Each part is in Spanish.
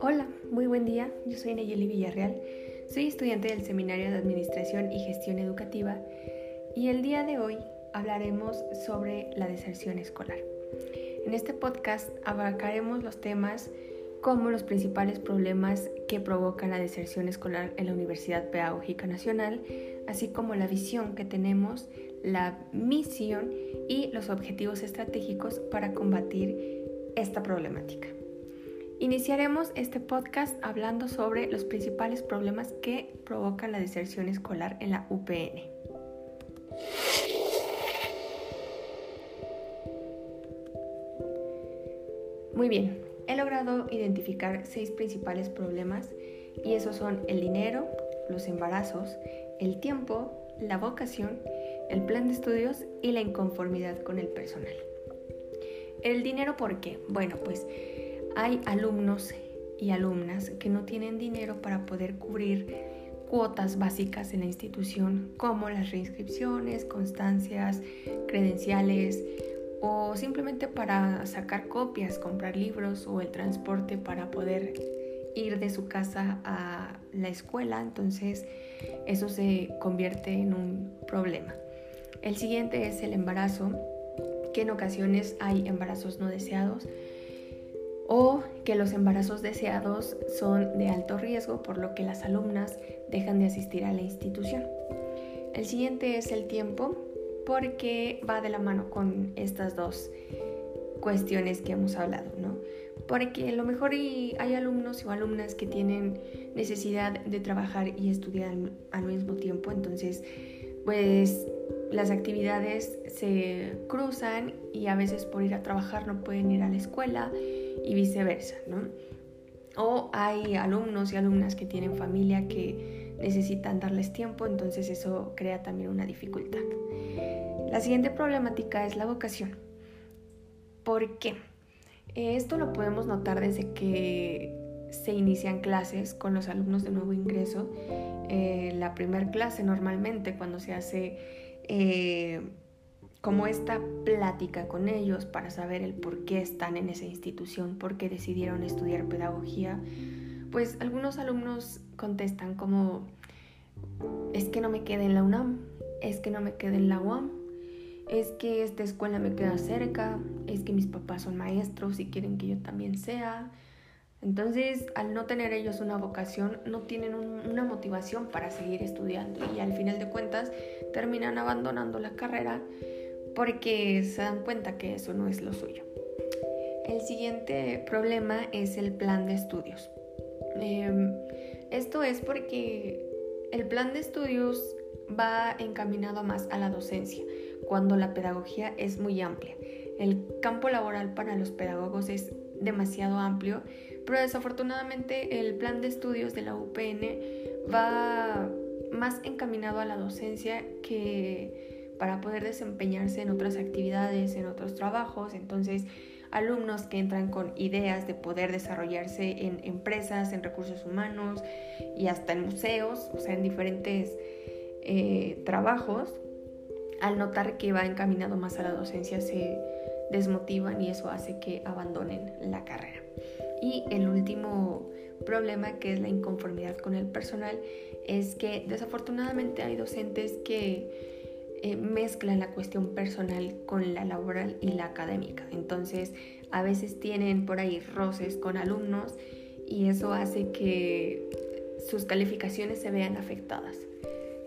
Hola, muy buen día. Yo soy Nayeli Villarreal. Soy estudiante del Seminario de Administración y Gestión Educativa y el día de hoy hablaremos sobre la deserción escolar. En este podcast abarcaremos los temas como los principales problemas que provocan la deserción escolar en la Universidad Pedagógica Nacional, así como la visión que tenemos, la misión y los objetivos estratégicos para combatir esta problemática. Iniciaremos este podcast hablando sobre los principales problemas que provocan la deserción escolar en la UPN. Muy bien, he logrado identificar seis principales problemas y esos son el dinero, los embarazos, el tiempo, la vocación, el plan de estudios y la inconformidad con el personal. El dinero, ¿por qué? Bueno, pues hay alumnos y alumnas que no tienen dinero para poder cubrir cuotas básicas en la institución como las reinscripciones, constancias, credenciales o simplemente para sacar copias, comprar libros o el transporte para poder ir de su casa a la escuela, entonces eso se convierte en un problema. El siguiente es el embarazo, que en ocasiones hay embarazos no deseados, o que los embarazos deseados son de alto riesgo, por lo que las alumnas dejan de asistir a la institución. El siguiente es el tiempo, porque va de la mano con estas dos cuestiones que hemos hablado, ¿no? Porque a lo mejor hay alumnos o alumnas que tienen necesidad de trabajar y estudiar al mismo tiempo, entonces pues las actividades se cruzan y a veces por ir a trabajar no pueden ir a la escuela y viceversa, ¿no? O hay alumnos y alumnas que tienen familia que necesitan darles tiempo, entonces eso crea también una dificultad. La siguiente problemática es la vocación. ¿Por qué? Esto lo podemos notar desde que se inician clases con los alumnos de nuevo ingreso. Eh, la primera clase normalmente cuando se hace eh, como esta plática con ellos para saber el por qué están en esa institución, por qué decidieron estudiar pedagogía, pues algunos alumnos contestan como, es que no me quede en la UNAM, es que no me quede en la UAM, es que esta escuela me queda cerca, es que mis papás son maestros y quieren que yo también sea. Entonces, al no tener ellos una vocación, no tienen una motivación para seguir estudiando y al final de cuentas terminan abandonando la carrera porque se dan cuenta que eso no es lo suyo. El siguiente problema es el plan de estudios. Em, esto es porque el plan de estudios va encaminado más a la docencia, cuando la pedagogía es muy amplia. El campo laboral para los pedagogos es demasiado amplio, pero desafortunadamente el plan de estudios de la UPN va más encaminado a la docencia que para poder desempeñarse en otras actividades, en otros trabajos. Entonces, alumnos que entran con ideas de poder desarrollarse en empresas, en recursos humanos y hasta en museos, o sea, en diferentes eh, trabajos, al notar que va encaminado más a la docencia se desmotivan y eso hace que abandonen la carrera. Y el último problema, que es la inconformidad con el personal, es que desafortunadamente hay docentes que eh, mezclan la cuestión personal con la laboral y la académica. Entonces, a veces tienen por ahí roces con alumnos y eso hace que sus calificaciones se vean afectadas.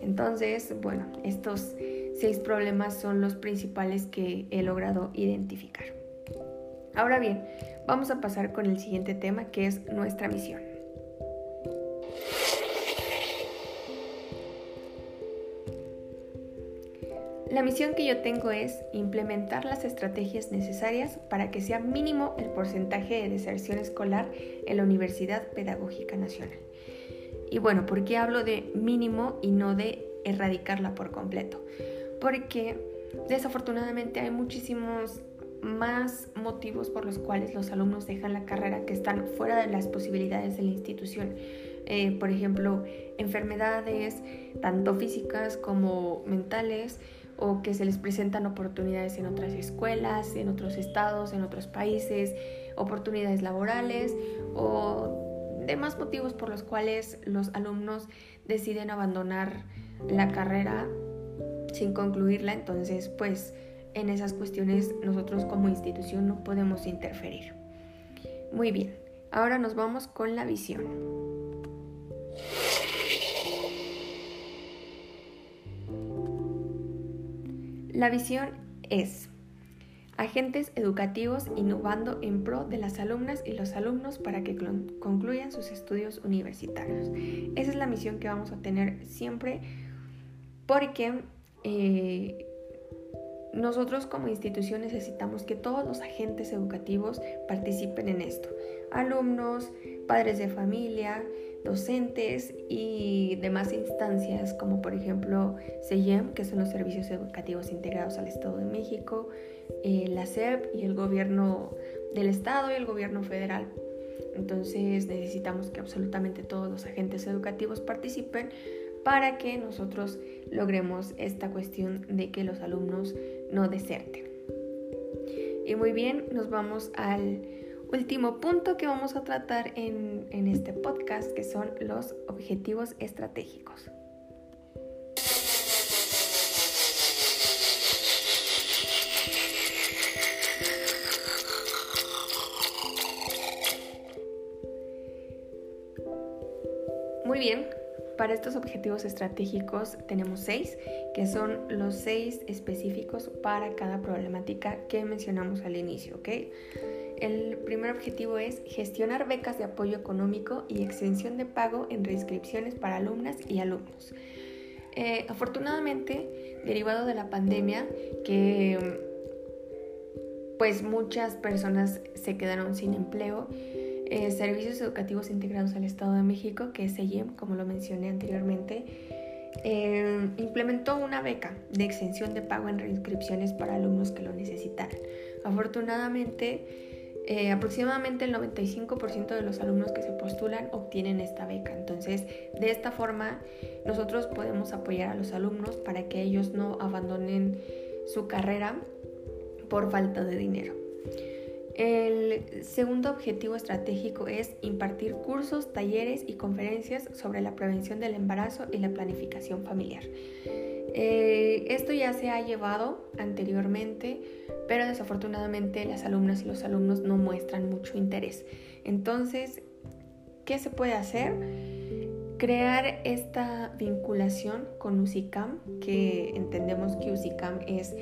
Entonces, bueno, estos seis problemas son los principales que he logrado identificar. Ahora bien, vamos a pasar con el siguiente tema que es nuestra misión. La misión que yo tengo es implementar las estrategias necesarias para que sea mínimo el porcentaje de deserción escolar en la Universidad Pedagógica Nacional. Y bueno, ¿por qué hablo de mínimo y no de erradicarla por completo? Porque desafortunadamente hay muchísimos más motivos por los cuales los alumnos dejan la carrera que están fuera de las posibilidades de la institución. Eh, por ejemplo, enfermedades tanto físicas como mentales, o que se les presentan oportunidades en otras escuelas, en otros estados, en otros países, oportunidades laborales o demás motivos por los cuales los alumnos deciden abandonar la carrera sin concluirla, entonces pues en esas cuestiones nosotros como institución no podemos interferir. Muy bien, ahora nos vamos con la visión. La visión es agentes educativos innovando en pro de las alumnas y los alumnos para que concluyan sus estudios universitarios. Esa es la misión que vamos a tener siempre porque eh, nosotros como institución necesitamos que todos los agentes educativos participen en esto. Alumnos, padres de familia, docentes y demás instancias como por ejemplo CEIEM, que son los servicios educativos integrados al Estado de México, eh, la SEP y el gobierno del Estado y el gobierno federal. Entonces necesitamos que absolutamente todos los agentes educativos participen para que nosotros logremos esta cuestión de que los alumnos no deserten. Y muy bien, nos vamos al último punto que vamos a tratar en, en este podcast, que son los objetivos estratégicos. Muy bien, para estos objetivos estratégicos tenemos seis, que son los seis específicos para cada problemática que mencionamos al inicio, ¿ok? El primer objetivo es gestionar becas de apoyo económico y exención de pago en reinscripciones para alumnas y alumnos. Eh, afortunadamente, derivado de la pandemia, que pues muchas personas se quedaron sin empleo, eh, servicios Educativos Integrados al Estado de México, que es SEIEM, como lo mencioné anteriormente, eh, implementó una beca de exención de pago en reinscripciones para alumnos que lo necesitaran. Afortunadamente, eh, aproximadamente el 95% de los alumnos que se postulan obtienen esta beca. Entonces, de esta forma, nosotros podemos apoyar a los alumnos para que ellos no abandonen su carrera por falta de dinero. El segundo objetivo estratégico es impartir cursos, talleres y conferencias sobre la prevención del embarazo y la planificación familiar. Eh, esto ya se ha llevado anteriormente, pero desafortunadamente las alumnas y los alumnos no muestran mucho interés. Entonces, ¿qué se puede hacer? Crear esta vinculación con USICAM, que entendemos que USICAM es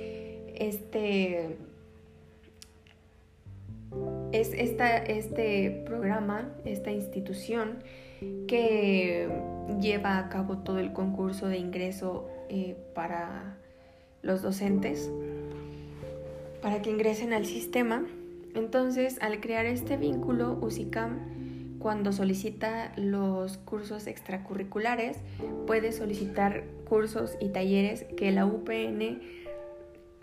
este es esta, este programa, esta institución que lleva a cabo todo el concurso de ingreso eh, para los docentes, para que ingresen al sistema. Entonces, al crear este vínculo, USICAM, cuando solicita los cursos extracurriculares, puede solicitar cursos y talleres que la UPN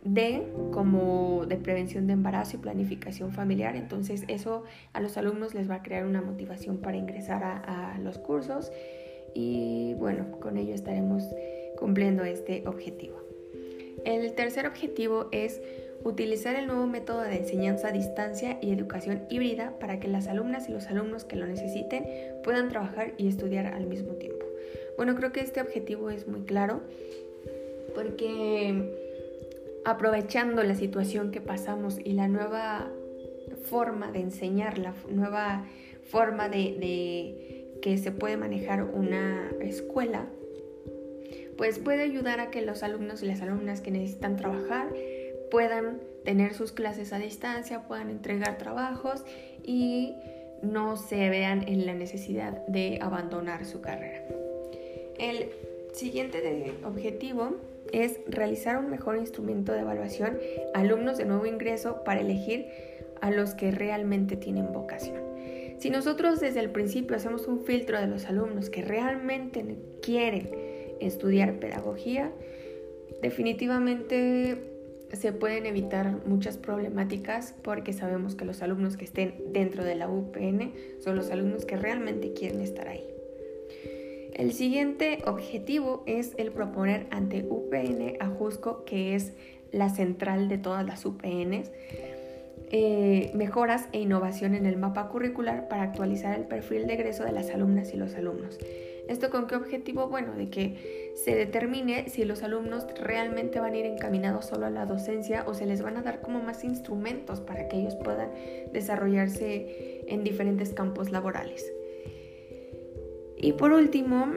de como de prevención de embarazo y planificación familiar. Entonces eso a los alumnos les va a crear una motivación para ingresar a, los cursos y bueno, con ello estaremos cumpliendo este objetivo. El tercer objetivo es utilizar el nuevo método de enseñanza a distancia y educación híbrida para que las alumnas y los alumnos que lo necesiten puedan trabajar y estudiar al mismo tiempo. Bueno, creo que este objetivo es muy claro porque aprovechando la situación que pasamos y la nueva forma de enseñar, la nueva forma de, que se puede manejar una escuela, pues puede ayudar a que los alumnos y las alumnas que necesitan trabajar puedan tener sus clases a distancia, puedan entregar trabajos y no se vean en la necesidad de abandonar su carrera. El siguiente objetivo es realizar un mejor instrumento de evaluación alumnos de nuevo ingreso para elegir a los que realmente tienen vocación. Si nosotros desde el principio hacemos un filtro de los alumnos que realmente quieren estudiar pedagogía, definitivamente se pueden evitar muchas problemáticas porque sabemos que los alumnos que estén dentro de la UPN son los alumnos que realmente quieren estar ahí. El siguiente objetivo es el proponer ante UPN Ajusco, que es la central de todas las UPNs, eh, mejoras e innovación en el mapa curricular para actualizar el perfil de egreso de las alumnas y los alumnos. ¿Esto con qué objetivo? Bueno, de que se determine si los alumnos realmente van a ir encaminados solo a la docencia o se les van a dar como más instrumentos para que ellos puedan desarrollarse en diferentes campos laborales. Y por último,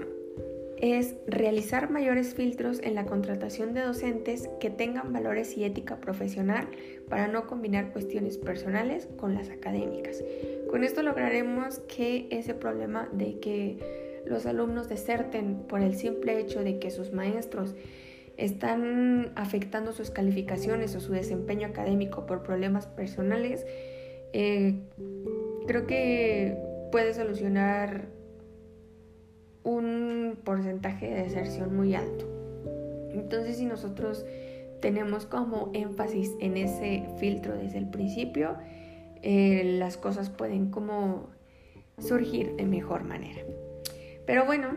es realizar mayores filtros en la contratación de docentes que tengan valores y ética profesional para no combinar cuestiones personales con las académicas. Con esto lograremos que ese problema de que los alumnos deserten por el simple hecho de que sus maestros están afectando sus calificaciones o su desempeño académico por problemas personales, eh, creo que puede solucionar un porcentaje de deserción muy alto. Entonces, si nosotros tenemos como énfasis en ese filtro desde el principio, eh, las cosas pueden como surgir de mejor manera. Pero bueno,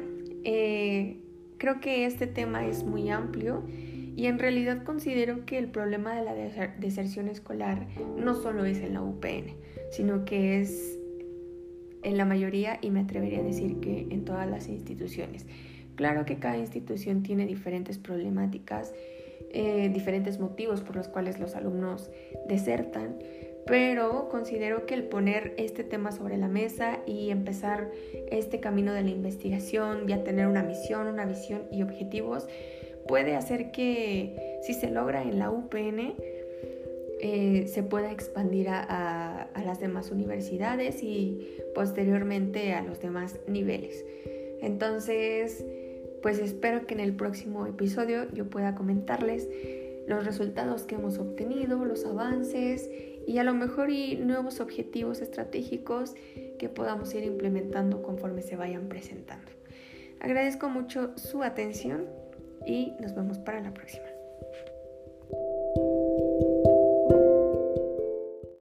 eh, creo que este tema es muy amplio y en realidad considero que el problema de la deserción escolar no solo es en la UPN, sino que es en la mayoría y me atrevería a decir que en todas las instituciones. Claro que cada institución tiene diferentes problemáticas, eh, diferentes motivos por los cuales los alumnos desertan, pero considero que el poner este tema sobre la mesa y empezar este camino de la investigación, ya tener una misión, una visión y objetivos, puede hacer que si se logra en la UPN, eh, se pueda expandir a, las demás universidades y posteriormente a los demás niveles. Entonces, pues espero que en el próximo episodio yo pueda comentarles los resultados que hemos obtenido, los avances y a lo mejor y nuevos objetivos estratégicos que podamos ir implementando conforme se vayan presentando. Agradezco mucho su atención y nos vemos para la próxima.